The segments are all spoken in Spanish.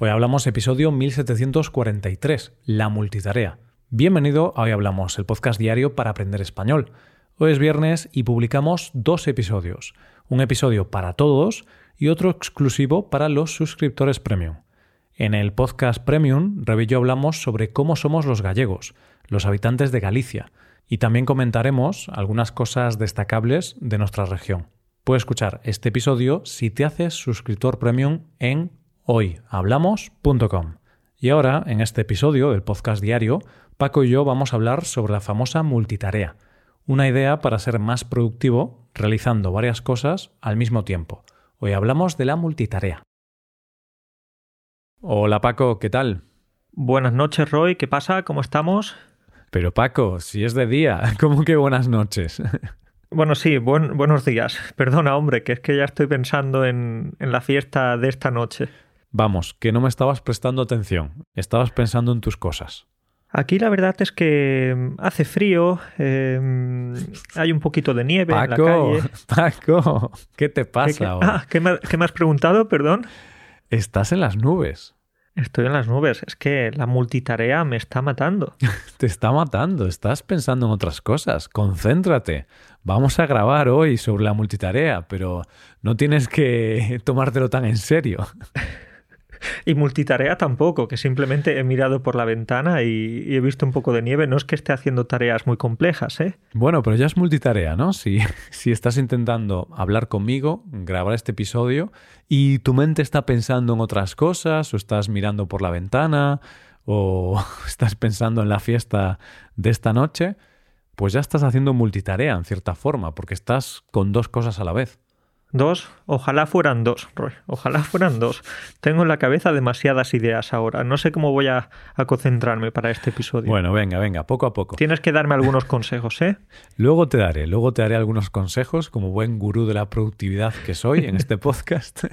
Hoy hablamos episodio 1743, la multitarea. Bienvenido a Hoy Hablamos, el podcast diario para aprender español. Hoy es viernes y publicamos dos episodios, un episodio para todos y otro exclusivo para los suscriptores premium. En el podcast premium, yo hablamos sobre cómo somos los gallegos, los habitantes de Galicia, y también comentaremos algunas cosas destacables de nuestra región. Puedes escuchar este episodio si te haces suscriptor premium en hoyhablamos.com. Y ahora, en este episodio del podcast diario, Paco y yo vamos a hablar sobre la famosa multitarea, una idea para ser más productivo realizando varias cosas al mismo tiempo. Hoy hablamos de la multitarea. Hola Paco, ¿qué tal? Buenas noches Roy, ¿qué pasa? ¿Cómo estamos? Pero Paco, si es de día, ¿cómo que buenas noches? Bueno, sí, buenos días. Perdona, hombre, que es que ya estoy pensando en, en la fiesta de esta noche. Vamos, que no me estabas prestando atención, estabas pensando en tus cosas. Aquí la verdad es que mm, hace frío, em, hay un poquito de nieve en la calle. Paco, ¿qué te pasa ¿Qué, ahora? Ah, ¿qué me, ¿qué me has preguntado? Perdón. Estás en las nubes. Estoy en las nubes. Es que la multitarea me está matando. Te está matando. Estás pensando en otras cosas. Concéntrate. Vamos a grabar hoy sobre la multitarea, pero no tienes que tomártelo tan en serio. Y multitarea tampoco, que simplemente he mirado por la ventana y, he visto un poco de nieve. No es que esté haciendo tareas muy complejas, ¿eh? Bueno, pero ya es multitarea, ¿no? Si, si estás intentando hablar conmigo, grabar este episodio y tu mente está pensando en otras cosas, o estás mirando por la ventana, o estás pensando en la fiesta de esta noche, pues ya estás haciendo multitarea en cierta forma, porque estás con dos cosas a la vez. Dos, ojalá fueran dos, Roy. Ojalá fueran dos. Tengo en la cabeza demasiadas ideas ahora. No sé cómo voy a, a, concentrarme para este episodio. Bueno, venga, venga, poco a poco. Tienes que darme algunos consejos, ¿eh? Luego te daré, luego te daré algunos consejos como buen gurú de la productividad que soy en este podcast.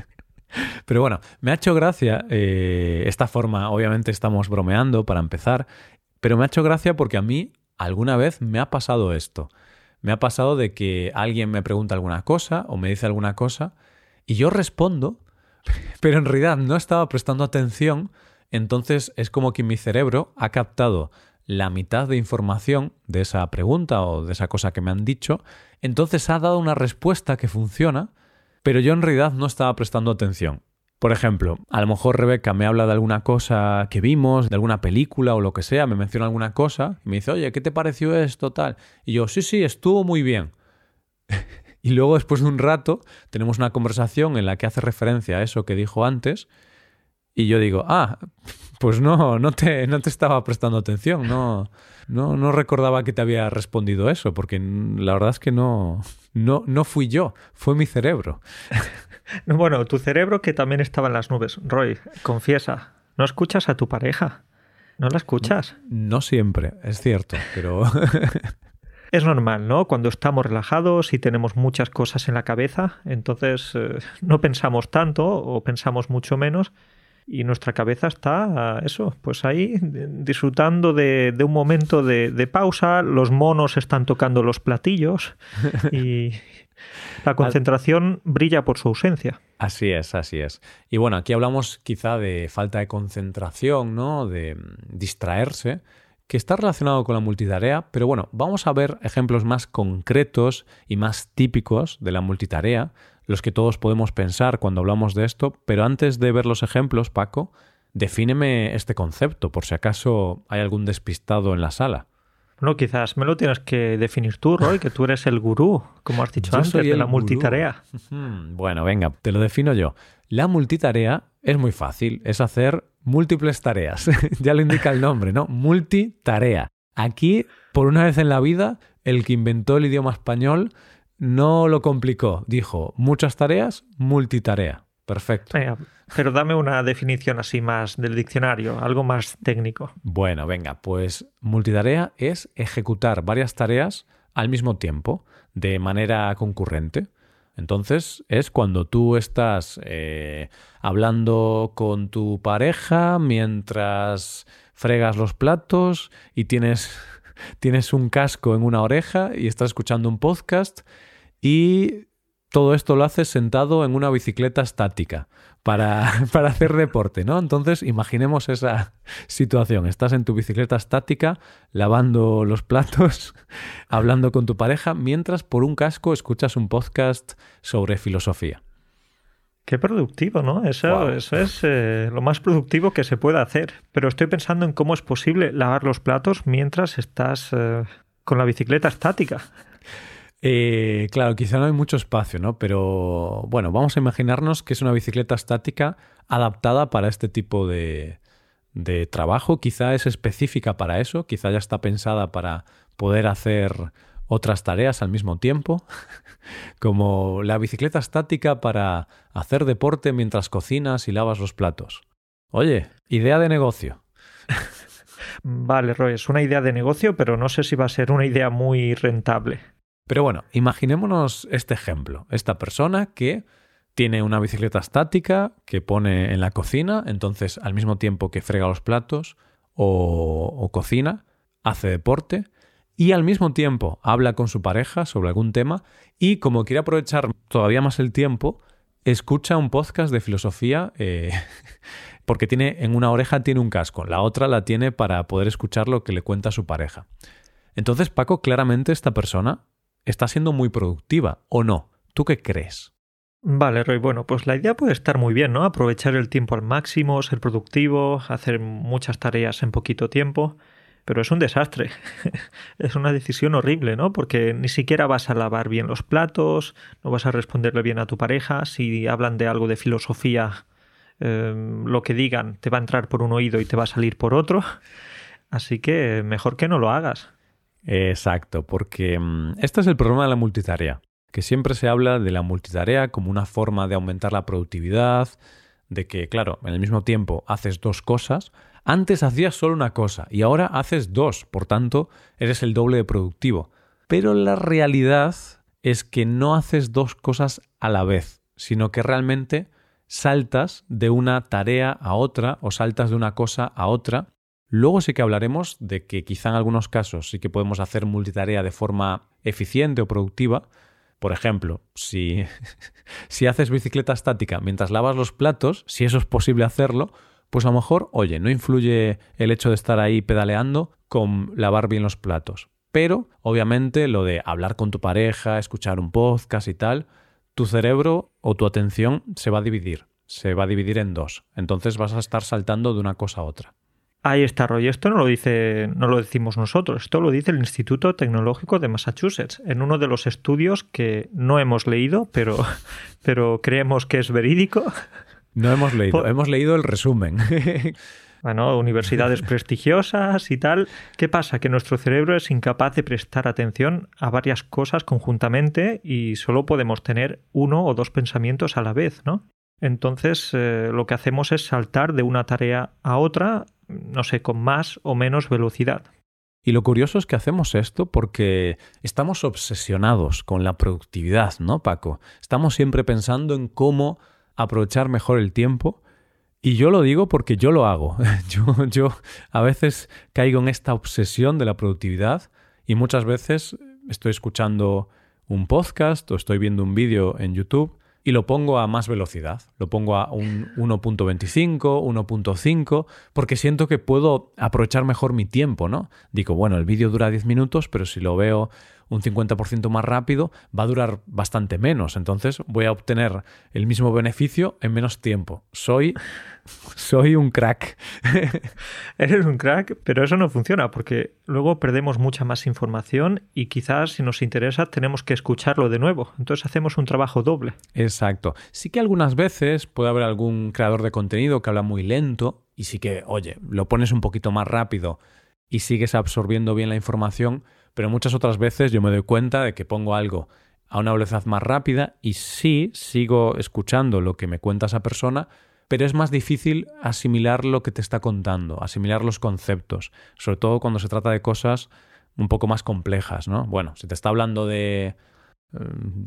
Pero bueno, me ha hecho gracia eh, esta forma, obviamente estamos bromeando para empezar, pero me ha hecho gracia porque a mí alguna vez me ha pasado esto me ha pasado de que alguien me pregunta alguna cosa o me dice alguna cosa y yo respondo, pero en realidad no estaba prestando atención, entonces es como que mi cerebro ha captado la mitad de información de esa pregunta o de esa cosa que me han dicho, entonces ha dado una respuesta que funciona, pero yo en realidad no estaba prestando atención. Por ejemplo, a lo mejor Rebeca me habla de alguna cosa que vimos, de alguna película o lo que sea, me menciona alguna cosa y me dice, oye, ¿qué te pareció esto tal? Y yo, sí, sí, estuvo muy bien. y luego después de un rato tenemos una conversación en la que hace referencia a eso que dijo antes y yo digo, ah, pues no, no te, no te estaba prestando atención, no, no, no recordaba que te había respondido eso, porque la verdad es que no, no, no fui yo, fue mi cerebro. Bueno, tu cerebro que también estaba en las nubes. Roy, confiesa, ¿no escuchas a tu pareja? ¿No la escuchas? No, no siempre, es cierto, pero... es normal, ¿no? Cuando estamos relajados y tenemos muchas cosas en la cabeza, entonces eh, no pensamos tanto o pensamos mucho menos y nuestra cabeza está, eso, pues ahí disfrutando de, de un momento de, de, pausa, los monos están tocando los platillos y la concentración brilla por su ausencia. Así es, así es. Y bueno, aquí hablamos quizá de falta de concentración, ¿no? De distraerse que está relacionado con la multitarea, pero bueno, vamos a ver ejemplos más concretos y más típicos de la multitarea, los que todos podemos pensar cuando hablamos de esto, pero antes de ver los ejemplos, Paco, defíneme este concepto, por si acaso hay algún despistado en la sala. Bueno, quizás me lo tienes que definir tú, Roy, que tú eres el gurú, como has dicho Yo antes, de la gurú. multitarea. Bueno, venga, te lo defino yo. La multitarea es muy fácil, es hacer múltiples tareas. ya lo indica el nombre, ¿no? Multitarea. Aquí, por una vez en la vida, el que inventó el idioma español no lo complicó. Dijo, muchas tareas, multitarea. Perfecto. Venga, pero dame una definición así más del diccionario, algo más técnico. Bueno, venga, pues multitarea es ejecutar varias tareas al mismo tiempo, de manera concurrente. Entonces es cuando tú estás eh, hablando con tu pareja mientras fregas los platos y tienes, tienes un casco en una oreja y estás escuchando un podcast y todo esto lo haces sentado en una bicicleta estática para, para, hacer deporte, ¿no? Entonces, imaginemos esa situación. Estás en tu bicicleta estática, lavando los platos, hablando con tu pareja, mientras por un casco escuchas un podcast sobre filosofía. Qué productivo, ¿no? Eso, eso es eh, lo más productivo que se puede hacer. Pero estoy pensando en cómo es posible lavar los platos mientras estás eh, con la bicicleta estática. Eh, claro, quizá no hay mucho espacio, ¿no? Pero bueno, vamos a imaginarnos que es una bicicleta estática adaptada para este tipo de, de trabajo. Quizá es específica para eso, quizá ya está pensada para poder hacer otras tareas al mismo tiempo, como la bicicleta estática para hacer deporte mientras cocinas y lavas los platos. Oye, idea de negocio. Vale, Roy, es una idea de negocio, pero no sé si va a ser una idea muy rentable. Pero bueno, imaginémonos este ejemplo. Esta persona que tiene una bicicleta estática que pone en la cocina, entonces al mismo tiempo que frega los platos o, cocina, hace deporte y al mismo tiempo habla con su pareja sobre algún tema y como quiere aprovechar todavía más el tiempo, escucha un podcast de filosofía eh, porque tiene en una oreja tiene un casco, la otra la tiene para poder escuchar lo que le cuenta su pareja. Entonces, Paco, claramente esta persona está siendo muy productiva, ¿o no? ¿Tú qué crees? Vale, Roy. Bueno, pues la idea puede estar muy bien, ¿no? Aprovechar el tiempo al máximo, ser productivo, hacer muchas tareas en poquito tiempo. Pero es un desastre. es una decisión horrible, ¿no? Porque ni siquiera vas a lavar bien los platos, no vas a responderle bien a tu pareja. Si hablan de algo de filosofía, em, lo que digan te va a entrar por un oído y te va a salir por otro. Así que mejor que no lo hagas. Exacto, porque mm, este es el problema de la multitarea, que siempre se habla de la multitarea como una forma de aumentar la productividad, de que, claro, en el mismo tiempo haces dos cosas, antes hacías solo una cosa y ahora haces dos, por tanto, eres el doble de productivo. Pero la realidad es que no haces dos cosas a la vez, sino que realmente saltas de una tarea a otra o saltas de una cosa a otra. Luego sí que hablaremos de que quizá en algunos casos sí que podemos hacer multitarea de forma eficiente o productiva. Por ejemplo, si, si haces bicicleta estática mientras lavas los platos, si eso es posible hacerlo, pues a lo mejor, oye, no influye el hecho de estar ahí pedaleando con lavar bien los platos. Pero, obviamente, lo de hablar con tu pareja, escuchar un podcast y tal, tu cerebro o tu atención se va a dividir. Se va a dividir en dos. Entonces vas a estar saltando de una cosa a otra. Ahí está, Roy. Esto no lo dice, no lo decimos nosotros. Esto lo dice el Instituto Tecnológico de Massachusetts en uno de los estudios que no hemos leído, pero, pero creemos que es verídico. No hemos leído, hemos leído el resumen. bueno, universidades prestigiosas y tal. ¿Qué pasa? Que nuestro cerebro es incapaz de prestar atención a varias cosas conjuntamente y solo podemos tener uno o dos pensamientos a la vez, ¿no? Entonces, eh, lo que hacemos es saltar de una tarea a otra, no sé, con más o menos velocidad. Y lo curioso es que hacemos esto porque estamos obsesionados con la productividad, ¿no, Paco? Estamos siempre pensando en cómo aprovechar mejor el tiempo. Y yo lo digo porque yo lo hago. Yo, yo a veces caigo en esta obsesión de la productividad y muchas veces estoy escuchando un podcast o estoy viendo un vídeo en YouTube y lo pongo a más velocidad. Lo pongo a un 1.25, 1.5, porque siento que puedo aprovechar mejor mi tiempo, ¿no? Digo, bueno, el vídeo dura 10 minutos, pero si lo veo un 50% más rápido, va a durar bastante menos. Entonces voy a obtener el mismo beneficio en menos tiempo. Soy, soy un crack. Eres un crack, pero eso no funciona porque luego perdemos mucha más información y quizás si nos interesa tenemos que escucharlo de nuevo. Entonces hacemos un trabajo doble. Exacto. Sí que algunas veces puede haber algún creador de contenido que habla muy lento y sí que, oye, lo pones un poquito más rápido y sigues absorbiendo bien la información, pero muchas otras veces yo me doy cuenta de que pongo algo a una velocidad más rápida y sí sigo escuchando lo que me cuenta esa persona, pero es más difícil asimilar lo que te está contando, asimilar los conceptos, sobre todo cuando se trata de cosas un poco más complejas, ¿no? Bueno, si te está hablando de eh,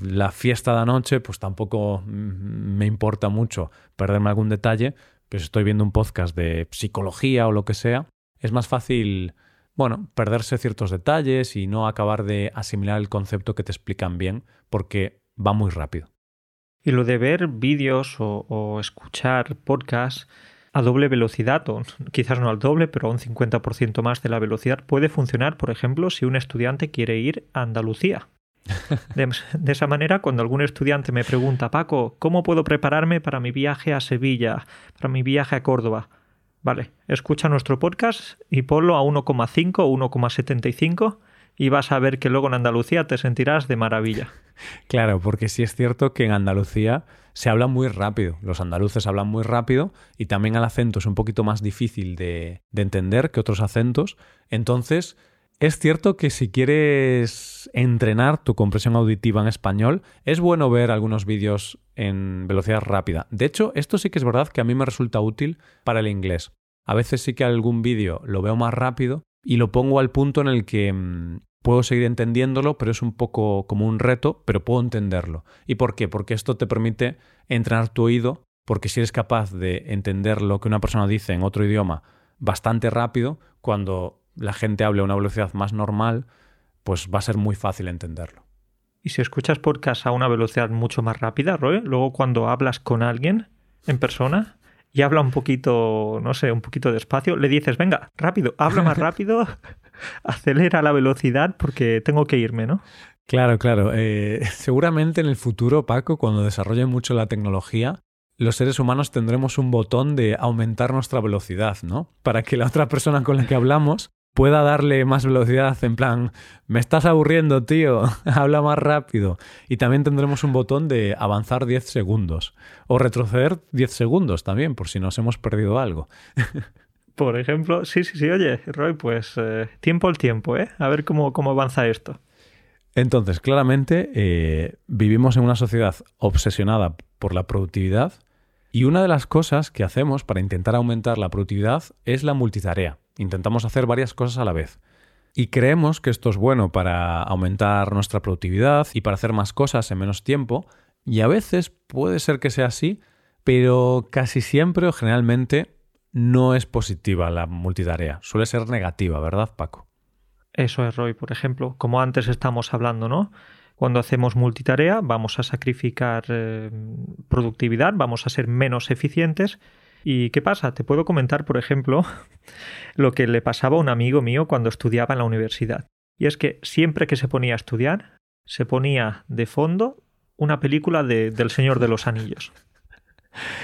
la fiesta de anoche, pues tampoco me importa mucho perderme algún detalle, pero si estoy viendo un podcast de psicología o lo que sea, es más fácil, bueno, perderse ciertos detalles y no acabar de asimilar el concepto que te explican bien porque va muy rápido. Y lo de ver vídeos o, escuchar podcasts a doble velocidad, o quizás no al doble, pero a un 50% más de la velocidad, puede funcionar, por ejemplo, si un estudiante quiere ir a Andalucía. De, de, esa manera, cuando algún estudiante me pregunta, Paco, ¿cómo puedo prepararme para mi viaje a Sevilla, para mi viaje a Córdoba? Vale, escucha nuestro podcast y ponlo a 1,5 o 1,75 y vas a ver que luego en Andalucía te sentirás de maravilla. Claro, porque sí es cierto que en Andalucía se habla muy rápido. Los andaluces hablan muy rápido y también el acento es un poquito más difícil de, de entender que otros acentos. Entonces, es cierto que si quieres entrenar tu compresión auditiva en español, es bueno ver algunos vídeos en velocidad rápida. De hecho, esto sí que es verdad que a mí me resulta útil para el inglés. A veces sí que algún vídeo lo veo más rápido y lo pongo al punto en el que mm, puedo seguir entendiéndolo, pero es un poco como un reto, pero puedo entenderlo. ¿Y por qué? Porque esto te permite entrenar tu oído, porque si eres capaz de entender lo que una persona dice en otro idioma bastante rápido, cuando la gente hable a una velocidad más normal, pues va a ser muy fácil entenderlo. Y si escuchas podcast a una velocidad mucho más rápida, Roy, luego cuando hablas con alguien en persona y habla un poquito, no sé, un poquito despacio, le dices, venga, rápido, habla más rápido, acelera la velocidad porque tengo que irme, ¿no? Claro, claro. Eh, seguramente en el futuro, Paco, cuando desarrolle mucho la tecnología, los seres humanos tendremos un botón de aumentar nuestra velocidad, ¿no? Para que la otra persona con la que hablamos pueda darle más velocidad, en plan, me estás aburriendo, tío, habla más rápido. Y también tendremos un botón de avanzar 10 segundos o retroceder 10 segundos también, por si nos hemos perdido algo. Por ejemplo, sí, sí, sí, oye, Roy, pues eh, tiempo al tiempo, ¿eh? A ver cómo, cómo avanza esto. Entonces, claramente, eh, vivimos en una sociedad obsesionada por la productividad y una de las cosas que hacemos para intentar aumentar la productividad es la multitarea. Intentamos hacer varias cosas a la vez. Y creemos que esto es bueno para aumentar nuestra productividad y para hacer más cosas en menos tiempo. Y a veces puede ser que sea así, pero casi siempre o generalmente no es positiva la multitarea. Suele ser negativa, ¿verdad, Paco? Eso es, Roy. Por ejemplo, como antes estamos hablando, ¿no? Cuando hacemos multitarea vamos a sacrificar eh, productividad, vamos a ser menos eficientes ¿Y qué pasa? Te puedo comentar, por ejemplo, lo que le pasaba a un amigo mío cuando estudiaba en la universidad. Y es que siempre que se ponía a estudiar, se ponía de fondo una película de, del Señor de los Anillos.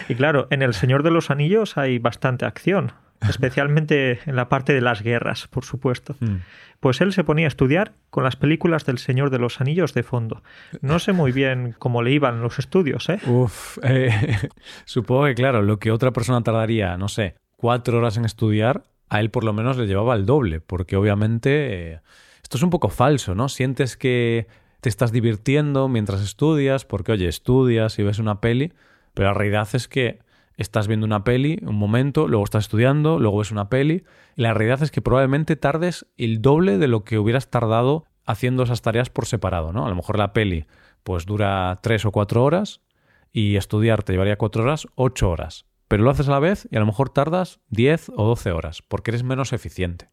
Y claro, en El Señor de los Anillos hay bastante acción, especialmente en la parte de las guerras, por supuesto. Mm. Pues él se ponía a estudiar con las películas del Señor de los Anillos de fondo. No sé muy bien cómo le iban los estudios, ¿eh? Uf, eh, supongo que claro, lo que otra persona tardaría, no sé, cuatro horas en estudiar, a él por lo menos le llevaba el doble, porque obviamente eh, esto es un poco falso, ¿no? Sientes que te estás divirtiendo mientras estudias, porque oye, estudias y ves una peli, pero la realidad es que estás viendo una peli un momento, luego estás estudiando, luego ves una peli, y la realidad es que probablemente tardes el doble de lo que hubieras tardado haciendo esas tareas por separado, ¿no? A lo mejor la peli pues dura tres o cuatro horas y estudiar te llevaría cuatro horas, ocho horas. Pero lo haces a la vez y a lo mejor tardas diez o doce horas, porque eres menos eficiente.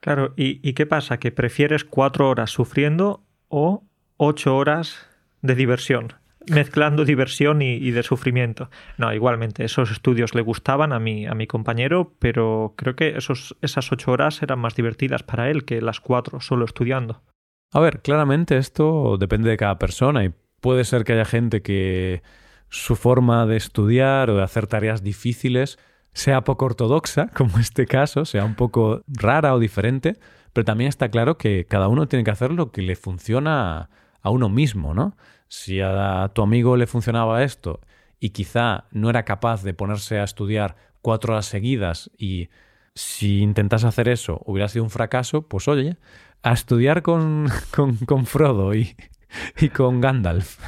Claro, ¿y, y qué pasa? ¿Que prefieres cuatro horas sufriendo o ocho horas de diversión? Mezclando diversión y, de sufrimiento. No, igualmente, esos estudios le gustaban a mi, a mi compañero, pero creo que esos, esas ocho horas eran más divertidas para él que las cuatro solo estudiando. A ver, claramente esto depende de cada persona y puede ser que haya gente que su forma de estudiar o de hacer tareas difíciles sea poco ortodoxa, como este caso, sea un poco rara o diferente, pero también está claro que cada uno tiene que hacer lo que le funciona a uno mismo, ¿no? Si a tu amigo le funcionaba esto y quizá no era capaz de ponerse a estudiar cuatro horas seguidas y si intentas hacer eso hubiera sido un fracaso, pues oye, a estudiar con, con, Frodo y, y con Gandalf.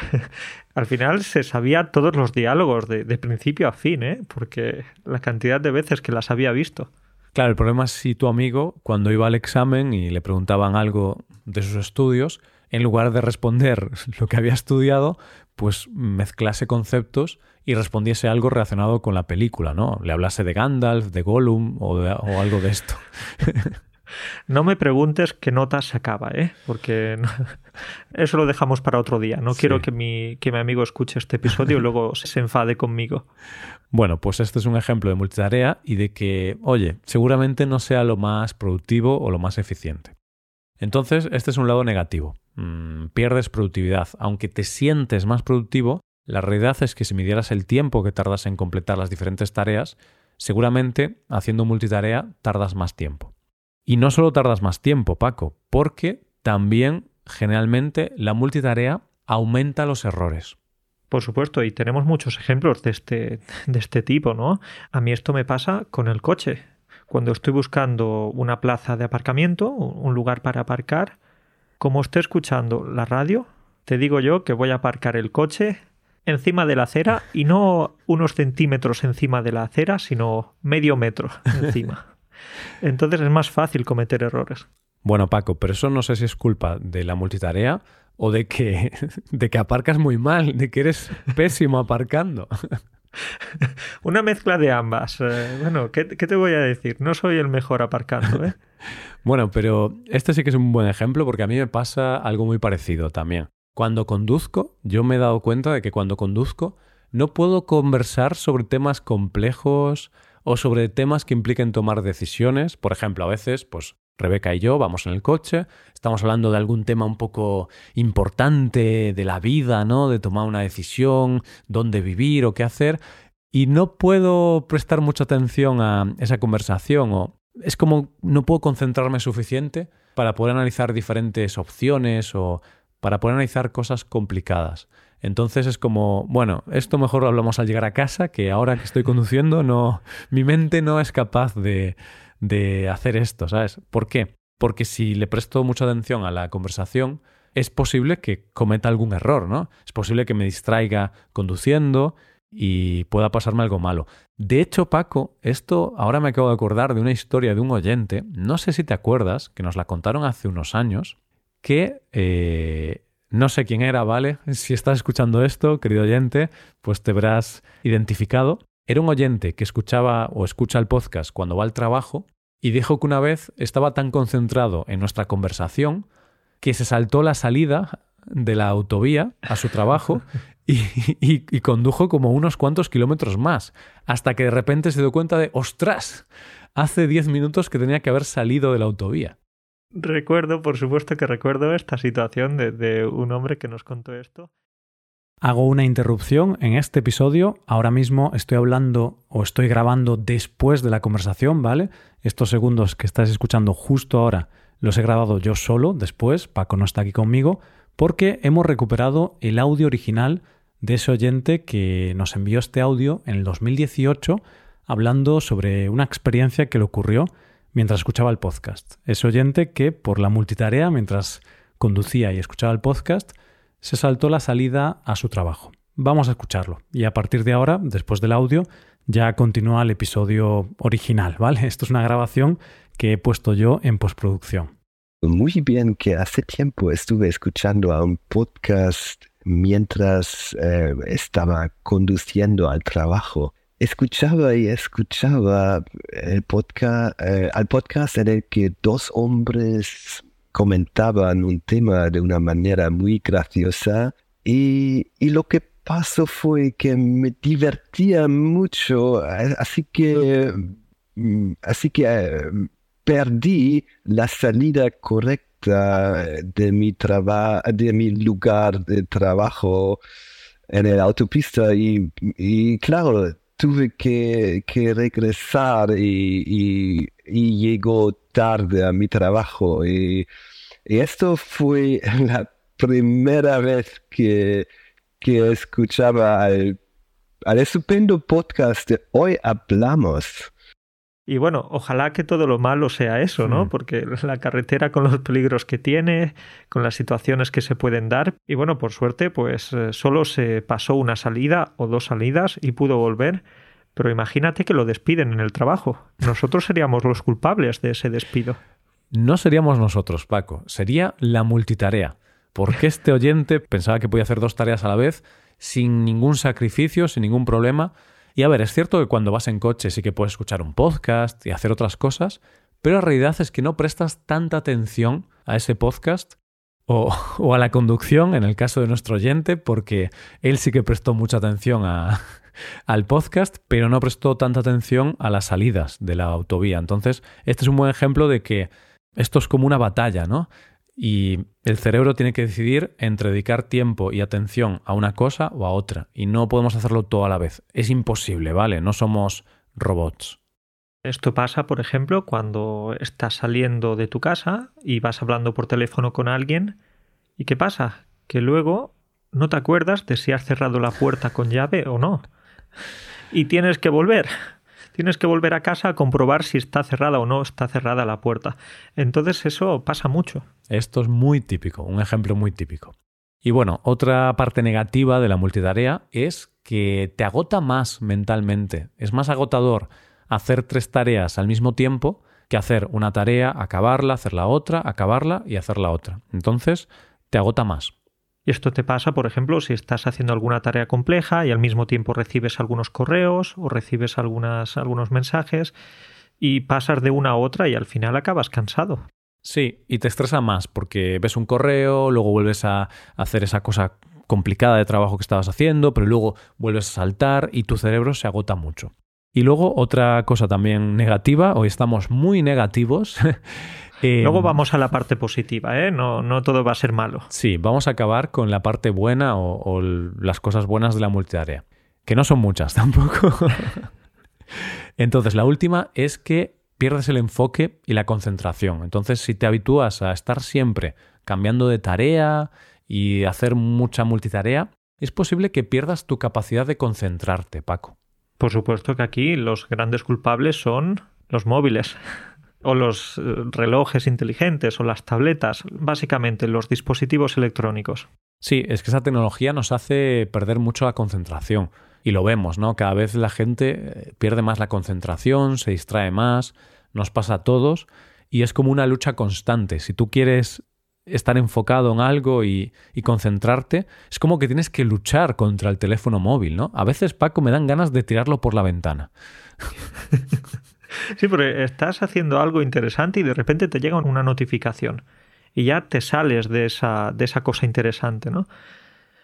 Al final se sabía todos los diálogos de, de, principio a fin, ¿eh? porque la cantidad de veces que las había visto. Claro, el problema es si tu amigo, cuando iba al examen y le preguntaban algo de sus estudios, en lugar de responder lo que había estudiado, pues mezclase conceptos y respondiese algo relacionado con la película, ¿no? Le hablase de Gandalf, de Gollum o, algo de esto. No me preguntes qué nota se acaba, ¿eh? Porque eso lo dejamos para otro día. No quiero que mi, que mi amigo escuche este episodio y luego se enfade conmigo. Bueno, pues este es un ejemplo de multitarea y de que, oye, seguramente no sea lo más productivo o lo más eficiente. Entonces, este es un lado negativo. Mm, pierdes productividad. Aunque te sientes más productivo, la realidad es que si midieras el tiempo que tardas en completar las diferentes tareas, seguramente haciendo multitarea tardas más tiempo. Y no solo tardas más tiempo, Paco, porque también generalmente la multitarea aumenta los errores. Por supuesto, y tenemos muchos ejemplos de este, de este tipo, ¿no? A mí esto me pasa con el coche. Cuando estoy buscando una plaza de aparcamiento, un lugar para aparcar, como estoy escuchando la radio, te digo yo que voy a aparcar el coche encima de la acera y no unos centímetros encima de la acera, sino medio metro encima. Entonces es más fácil cometer errores. Bueno, Paco, pero eso no sé si es culpa de la multitarea o de que, de que aparcas muy mal, de que eres pésimo aparcando. Una mezcla de ambas. Eh, bueno, ¿qué, te voy a decir? No soy el mejor aparcando, ¿eh? bueno, pero este sí que es un buen ejemplo porque a mí me pasa algo muy parecido también. Cuando conduzco, yo me he dado cuenta de que cuando conduzco no puedo conversar sobre temas complejos o sobre temas que impliquen tomar decisiones. Por ejemplo, a veces, pues Rebeca y yo vamos en el coche, estamos hablando de algún tema un poco importante de la vida, ¿no? De tomar una decisión, dónde vivir o qué hacer, y no puedo prestar mucha atención a esa conversación o es como no puedo concentrarme suficiente para poder analizar diferentes opciones o para poder analizar cosas complicadas. Entonces es como, bueno, esto mejor lo hablamos al llegar a casa, que ahora que estoy conduciendo, no, mi mente no es capaz de, de hacer esto, ¿sabes? ¿Por qué? Porque si le presto mucha atención a la conversación, es posible que cometa algún error, ¿no? Es posible que me distraiga conduciendo y pueda pasarme algo malo. De hecho, Paco, esto ahora me acabo de acordar de una historia de un oyente, no sé si te acuerdas, que nos la contaron hace unos años, que eh, no sé quién era, ¿vale? Si estás escuchando esto, querido oyente, pues te verás identificado. Era un oyente que escuchaba o escucha el podcast cuando va al trabajo y dijo que una vez estaba tan concentrado en nuestra conversación que se saltó la salida de la autovía a su trabajo y, condujo como unos cuantos kilómetros más, hasta que de repente se dio cuenta de, ostras, hace diez minutos que tenía que haber salido de la autovía. Recuerdo, por supuesto que recuerdo esta situación de, un hombre que nos contó esto. Hago una interrupción en este episodio. Ahora mismo estoy hablando o estoy grabando después de la conversación, ¿vale? Estos segundos que estás escuchando justo ahora los he grabado yo solo después, Paco no está aquí conmigo, porque hemos recuperado el audio original de ese oyente que nos envió este audio en el 2018 hablando sobre una experiencia que le ocurrió mientras escuchaba el podcast. Ese oyente que por la multitarea, mientras conducía y escuchaba el podcast, se saltó la salida a su trabajo. Vamos a escucharlo y a partir de ahora, después del audio, ya continúa el episodio original, ¿vale? Esto es una grabación que he puesto yo en postproducción. Muy bien que hace tiempo estuve escuchando a un podcast mientras eh, estaba conduciendo al trajo escuchaba y escuchaba el podcast, eh, al podcast en el que dos hombres comentaban un tema de una manera muy graciosa y, y lo que pasó fue que me divertía mucho, así que, así que eh, perdí la salida correcta de mi, de mi lugar de trabajo en el autopista y, y claro, tuve que, regresar y, llegó tarde a mi trabajo. Y, esto fue la primera vez que, que escuchaba al, al estupendo podcast de Hoy Hablamos. Y bueno, ojalá que todo lo malo sea eso, ¿no? Mm. Porque la carretera con los peligros que tiene, con las situaciones que se pueden dar. Y bueno, por suerte, pues eh, solo se pasó una salida o dos salidas y pudo volver. Pero imagínate que lo despiden en el trabajo. Nosotros seríamos los culpables de ese despido. No seríamos nosotros, Paco. Sería la multitarea. Porque este oyente pensaba que podía hacer dos tareas a la vez sin ningún sacrificio, sin ningún problema y a ver, es cierto que cuando vas en coche sí que puedes escuchar un podcast y hacer otras cosas, pero la realidad es que no prestas tanta atención a ese podcast o, a la conducción, en el caso de nuestro oyente, porque él sí que prestó mucha atención al podcast, pero no prestó tanta atención a las salidas de la autovía. Entonces, este es un buen ejemplo de que esto es como una batalla, ¿no? Y el cerebro tiene que decidir entre dedicar tiempo y atención a una cosa o a otra. Y no podemos hacerlo todo a la vez. Es imposible, ¿vale? No somos robots. Esto pasa, por ejemplo, cuando estás saliendo de tu casa y vas hablando por teléfono con alguien. ¿Y qué pasa? Que luego no te acuerdas de si has cerrado la puerta con llave o no y tienes que volver. Tienes que volver a casa a comprobar si está cerrada o no está cerrada la puerta. Entonces eso pasa mucho. Esto es muy típico, un ejemplo muy típico. Y bueno, otra parte negativa de la multitarea es que te agota más mentalmente. Es más agotador hacer tres tareas al mismo tiempo que hacer una tarea, acabarla, hacer la otra, acabarla y hacer la otra. Entonces, te agota más. Esto te pasa, por ejemplo, si estás haciendo alguna tarea compleja y al mismo tiempo recibes algunos correos o recibes algunos mensajes y pasas de una a otra y al final acabas cansado. Sí, y te estresa más porque ves un correo, luego vuelves a hacer esa cosa complicada de trabajo que estabas haciendo, pero luego vuelves a saltar y tu cerebro se agota mucho. Y luego otra cosa también negativa, hoy estamos muy negativos, Luego em, vamos a la parte positiva, ¿eh? No, no todo va a ser malo. Sí, vamos a acabar con la parte buena o, las cosas buenas de la multitarea, que no son muchas tampoco. Entonces, la última es que pierdes el enfoque y la concentración. Entonces, si te habitúas a estar siempre cambiando de tarea y hacer mucha multitarea, es posible que pierdas tu capacidad de concentrarte, Paco. Por supuesto que aquí los grandes culpables son los móviles o los eh, relojes inteligentes o las tabletas, básicamente los dispositivos electrónicos. Sí, es que esa tecnología nos hace perder mucho la concentración. Y lo vemos, ¿no? Cada vez la gente eh, pierde más la concentración, se distrae más, nos pasa a todos y es como una lucha constante. Si tú quieres estar enfocado en algo y, concentrarte, es como que tienes que luchar contra el teléfono móvil, ¿no? A veces, Paco, me dan ganas de tirarlo por la ventana. Sí, porque estás haciendo algo interesante y de repente te llega una notificación y ya te sales de esa, de esa cosa interesante, ¿no?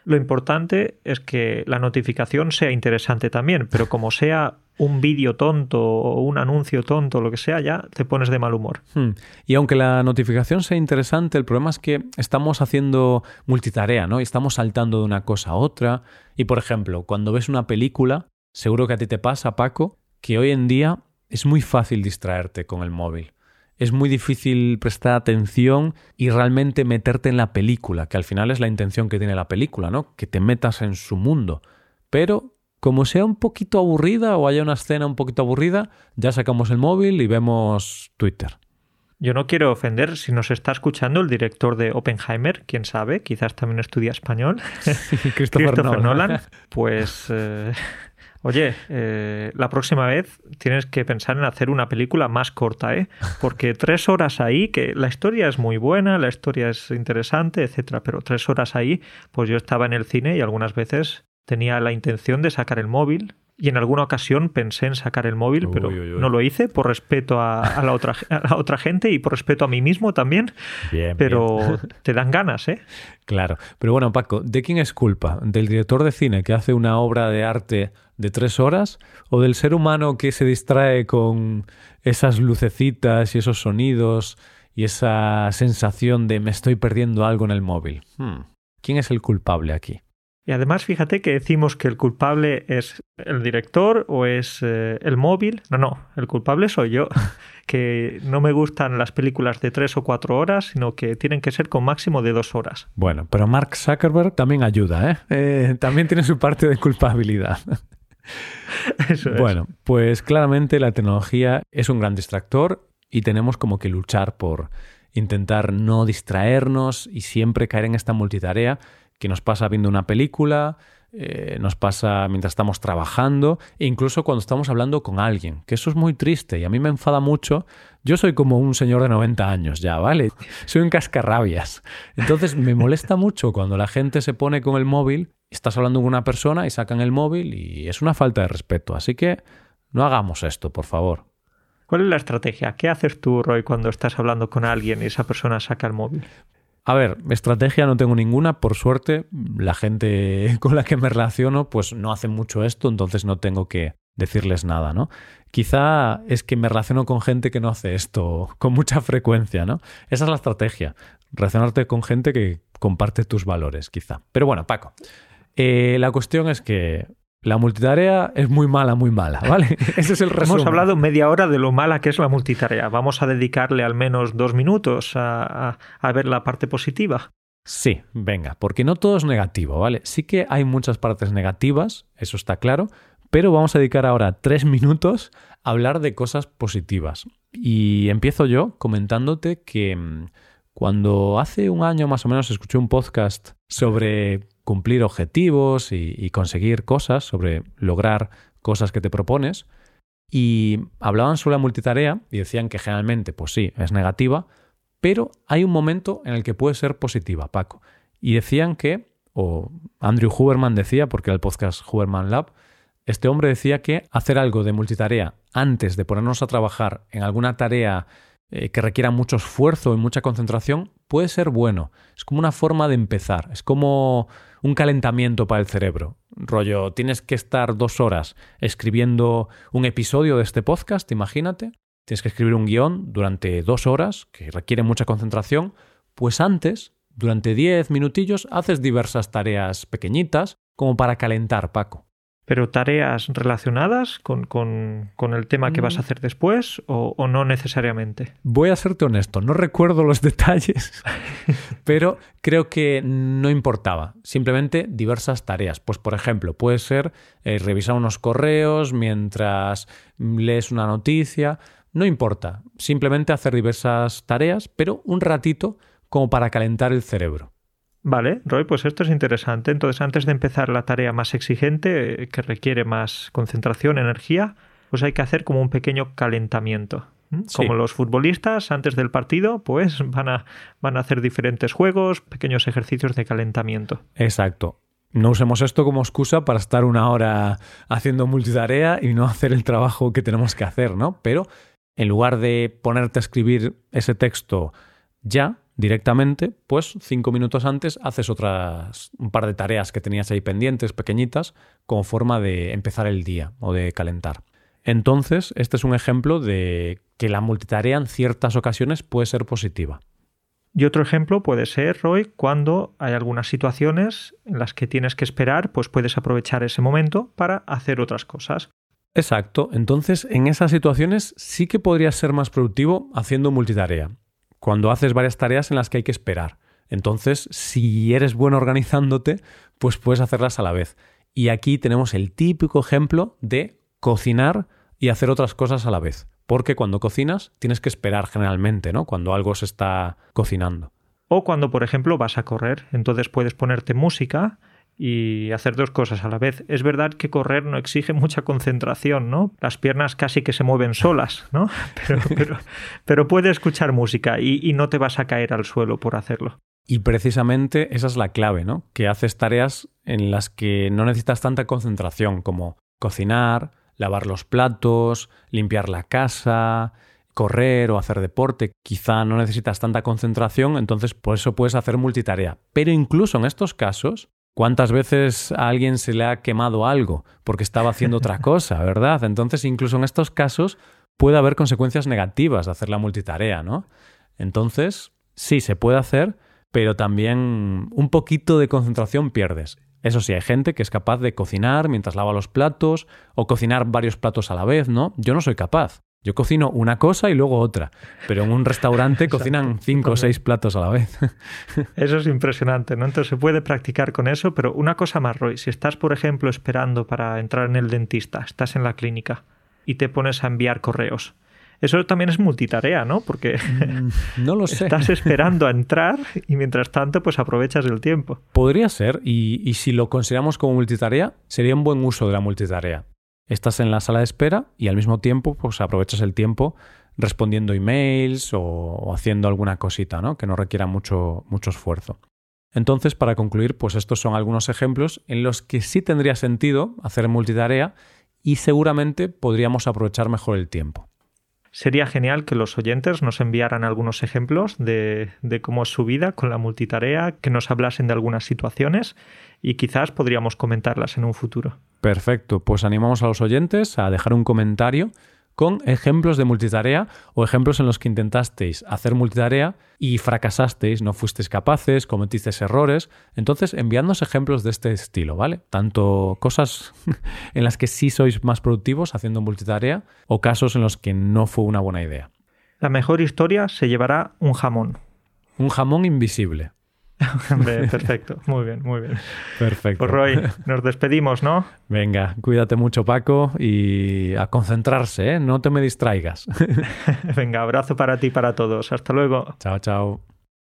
Lo importante es que la notificación sea interesante también, pero como sea un vídeo tonto o un anuncio tonto, lo que sea, ya te pones de mal humor. Hmm. Y aunque la notificación sea interesante, el problema es que estamos haciendo multitarea, ¿no? Y estamos saltando de una cosa a otra. Y por ejemplo, cuando ves una película, seguro que a ti te pasa, Paco, que hoy en día es muy fácil distraerte con el móvil. Es muy difícil prestar atención y realmente meterte en la película, que al final es la intención que tiene la película, ¿no? Que te metas en su mundo. Pero como sea un poquito aburrida o haya una escena un poquito aburrida, ya sacamos el móvil y vemos Twitter. Yo no quiero ofender si nos está escuchando el director de Oppenheimer, quién sabe, quizás también estudia español, Christopher, Nolan. Pues eh, Oye, eh, la próxima vez tienes que pensar en hacer una película más corta, ¿eh? Porque tres horas ahí, que la historia es muy buena, la historia es interesante, etcétera, pero tres horas ahí, pues yo estaba en el cine y algunas veces tenía la intención de sacar el móvil y en alguna ocasión pensé en sacar el móvil, pero no lo hice por respeto a, la otra, a, la otra, gente y por respeto a mí mismo también. Bien, pero te dan ganas, ¿eh? Claro. Pero bueno, Paco, ¿de quién es culpa? ¿Del director de cine que hace una obra de arte de tres horas? ¿O del ser humano que se distrae con esas lucecitas y esos sonidos y esa sensación de me estoy perdiendo algo en el móvil? Hmm. ¿Quién es el culpable aquí? Y además, fíjate que decimos que el culpable es el director o es eh, el móvil. No, no, el culpable soy yo. que no me gustan las películas de tres o cuatro horas, sino que tienen que ser con máximo de dos horas. Bueno, pero Mark Zuckerberg también ayuda, ¿eh? eh también tiene su parte de culpabilidad. Eso es. Bueno, pues claramente la tecnología es un gran distractor y tenemos como que luchar por intentar no distraernos y siempre caer en esta multitarea que nos pasa viendo una película, eh, nos pasa mientras estamos trabajando e incluso cuando estamos hablando con alguien, que eso es muy triste y a mí me enfada mucho. Yo soy como un señor de 90 años ya, ¿vale? Soy un cascarrabias. Entonces me molesta mucho cuando la gente se pone con el móvil, estás hablando con una persona y sacan el móvil y es una falta de respeto. Así que no hagamos esto, por favor. ¿Cuál es la estrategia? ¿Qué haces tú, Roy, cuando estás hablando con alguien y esa persona saca el móvil? A ver, estrategia no tengo ninguna, por suerte. La gente con la que me relaciono pues no hace mucho esto, entonces no tengo que decirles nada, ¿no? Quizá es que me relaciono con gente que no hace esto con mucha frecuencia, ¿no? Esa es la estrategia, relacionarte con gente que comparte tus valores, quizá. Pero bueno, Paco, eh, la cuestión es que la multitarea es muy mala, muy mala, ¿vale? Ese es el resumen. Hemos hablado media hora de lo mala que es la multitarea. Vamos a dedicarle al menos dos minutos a, a, ver la parte positiva. Sí, venga, porque no todo es negativo, ¿vale? Sí que hay muchas partes negativas, eso está claro, pero vamos a dedicar ahora tres minutos a hablar de cosas positivas. Y empiezo yo comentándote que mm, cuando hace un año más o menos escuché un podcast sobre cumplir objetivos y, conseguir cosas, sobre lograr cosas que te propones, y hablaban sobre la multitarea y decían que generalmente, pues sí, es negativa, pero hay un momento en el que puede ser positiva, Paco. Y decían que, o Andrew Huberman decía, porque era el podcast Huberman Lab, este hombre decía que hacer algo de multitarea antes de ponernos a trabajar en alguna tarea eh, que requiera mucho esfuerzo y mucha concentración puede ser bueno. Es como una forma de empezar, es como un calentamiento para el cerebro. Rollo, tienes que estar dos horas escribiendo un episodio de este podcast, imagínate. Tienes que escribir un guion durante dos horas, que requiere mucha concentración. Pues antes, durante diez minutillos, haces diversas tareas pequeñitas como para calentar, Paco pero tareas relacionadas con, el tema que vas a hacer después o, no necesariamente. Voy a serte honesto, no recuerdo los detalles, pero creo que no importaba. Simplemente diversas tareas. Pues, por ejemplo, puede ser eh, revisar unos correos mientras lees una noticia. No importa. Simplemente hacer diversas tareas, pero un ratito como para calentar el cerebro. Vale, Roy, pues esto es interesante. Entonces, antes de empezar la tarea más exigente, eh, que requiere más concentración, energía, pues hay que hacer como un pequeño calentamiento. Como los futbolistas antes del partido, pues van a, van a hacer diferentes juegos, pequeños ejercicios de calentamiento. Exacto. No usemos esto como excusa para estar una hora haciendo multitarea y no hacer el trabajo que tenemos que hacer, ¿no? Pero en lugar de ponerte a escribir ese texto ya, directamente, pues cinco minutos antes haces otras un par de tareas que tenías ahí pendientes, pequeñitas, como forma de empezar el día o de calentar. Entonces, este es un ejemplo de que la multitarea en ciertas ocasiones puede ser positiva. Y otro ejemplo puede ser, Roy, cuando hay algunas situaciones en las que tienes que esperar, pues puedes aprovechar ese momento para hacer otras cosas. Exacto. Entonces, en esas situaciones sí que podrías ser más productivo haciendo multitarea cuando haces varias tareas en las que hay que esperar. Entonces, si eres bueno organizándote, pues puedes hacerlas a la vez. Y aquí tenemos el típico ejemplo de cocinar y hacer otras cosas a la vez. Porque cuando cocinas tienes que esperar generalmente, ¿no? Cuando algo se está cocinando. O cuando, por ejemplo, vas a correr. Entonces puedes ponerte música y hacer dos cosas a la vez. Es verdad que correr no exige mucha concentración, ¿no? Las piernas casi que se mueven solas, ¿no? Pero, pero, puedes escuchar música y, y, no te vas a caer al suelo por hacerlo. Y precisamente esa es la clave, ¿no? Que haces tareas en las que no necesitas tanta concentración como cocinar, lavar los platos, limpiar la casa, correr o hacer deporte, quizá no necesitas tanta concentración, entonces por eso puedes hacer multitarea. Pero incluso en estos casos, ¿Cuántas veces a alguien se le ha quemado algo porque estaba haciendo otra cosa, verdad? Entonces, incluso en estos casos puede haber consecuencias negativas de hacer la multitarea, ¿no? Entonces, sí, se puede hacer, pero también un poquito de concentración pierdes. Eso sí, hay gente que es capaz de cocinar mientras lava los platos o cocinar varios platos a la vez, ¿no? Yo no soy capaz. Yo cocino una cosa y luego otra, pero en un restaurante cocinan cinco o seis platos a la vez. Eso es impresionante, ¿no? Entonces se puede practicar con eso, pero una cosa más, Roy, si estás, por ejemplo, esperando para entrar en el dentista, estás en la clínica y te pones a enviar correos. Eso también es multitarea, ¿no? Porque mm, no lo sé. estás esperando a entrar y mientras tanto pues aprovechas el tiempo. Podría ser y, y si lo consideramos como multitarea, sería un buen uso de la multitarea estás en la sala de espera y al mismo tiempo pues aprovechas el tiempo respondiendo emails o, haciendo alguna cosita, ¿no? Que no requiera mucho, mucho esfuerzo. Entonces, para concluir, pues estos son algunos ejemplos en los que sí tendría sentido hacer multitarea y seguramente podríamos aprovechar mejor el tiempo. Sería genial que los oyentes nos enviaran algunos ejemplos de, de cómo es su vida con la multitarea, que nos hablasen de algunas situaciones y quizás podríamos comentarlas en un futuro. Perfecto, pues animamos a los oyentes a dejar un comentario con ejemplos de multitarea o ejemplos en los que intentasteis hacer multitarea y fracasasteis, no fuisteis capaces, cometisteis errores. Entonces, enviadnos ejemplos de este estilo, ¿vale? Tanto cosas en las que sí sois más productivos haciendo multitarea o casos en los que no fue una buena idea. La mejor historia se llevará un jamón. Un jamón invisible. Perfecto, muy bien, muy bien. Perfecto. Pues Roy, nos despedimos, ¿no? Venga, cuídate mucho Paco y a concentrarse, ¿eh? no te me distraigas. Venga, abrazo para ti y para todos. Hasta luego. Chao, chao.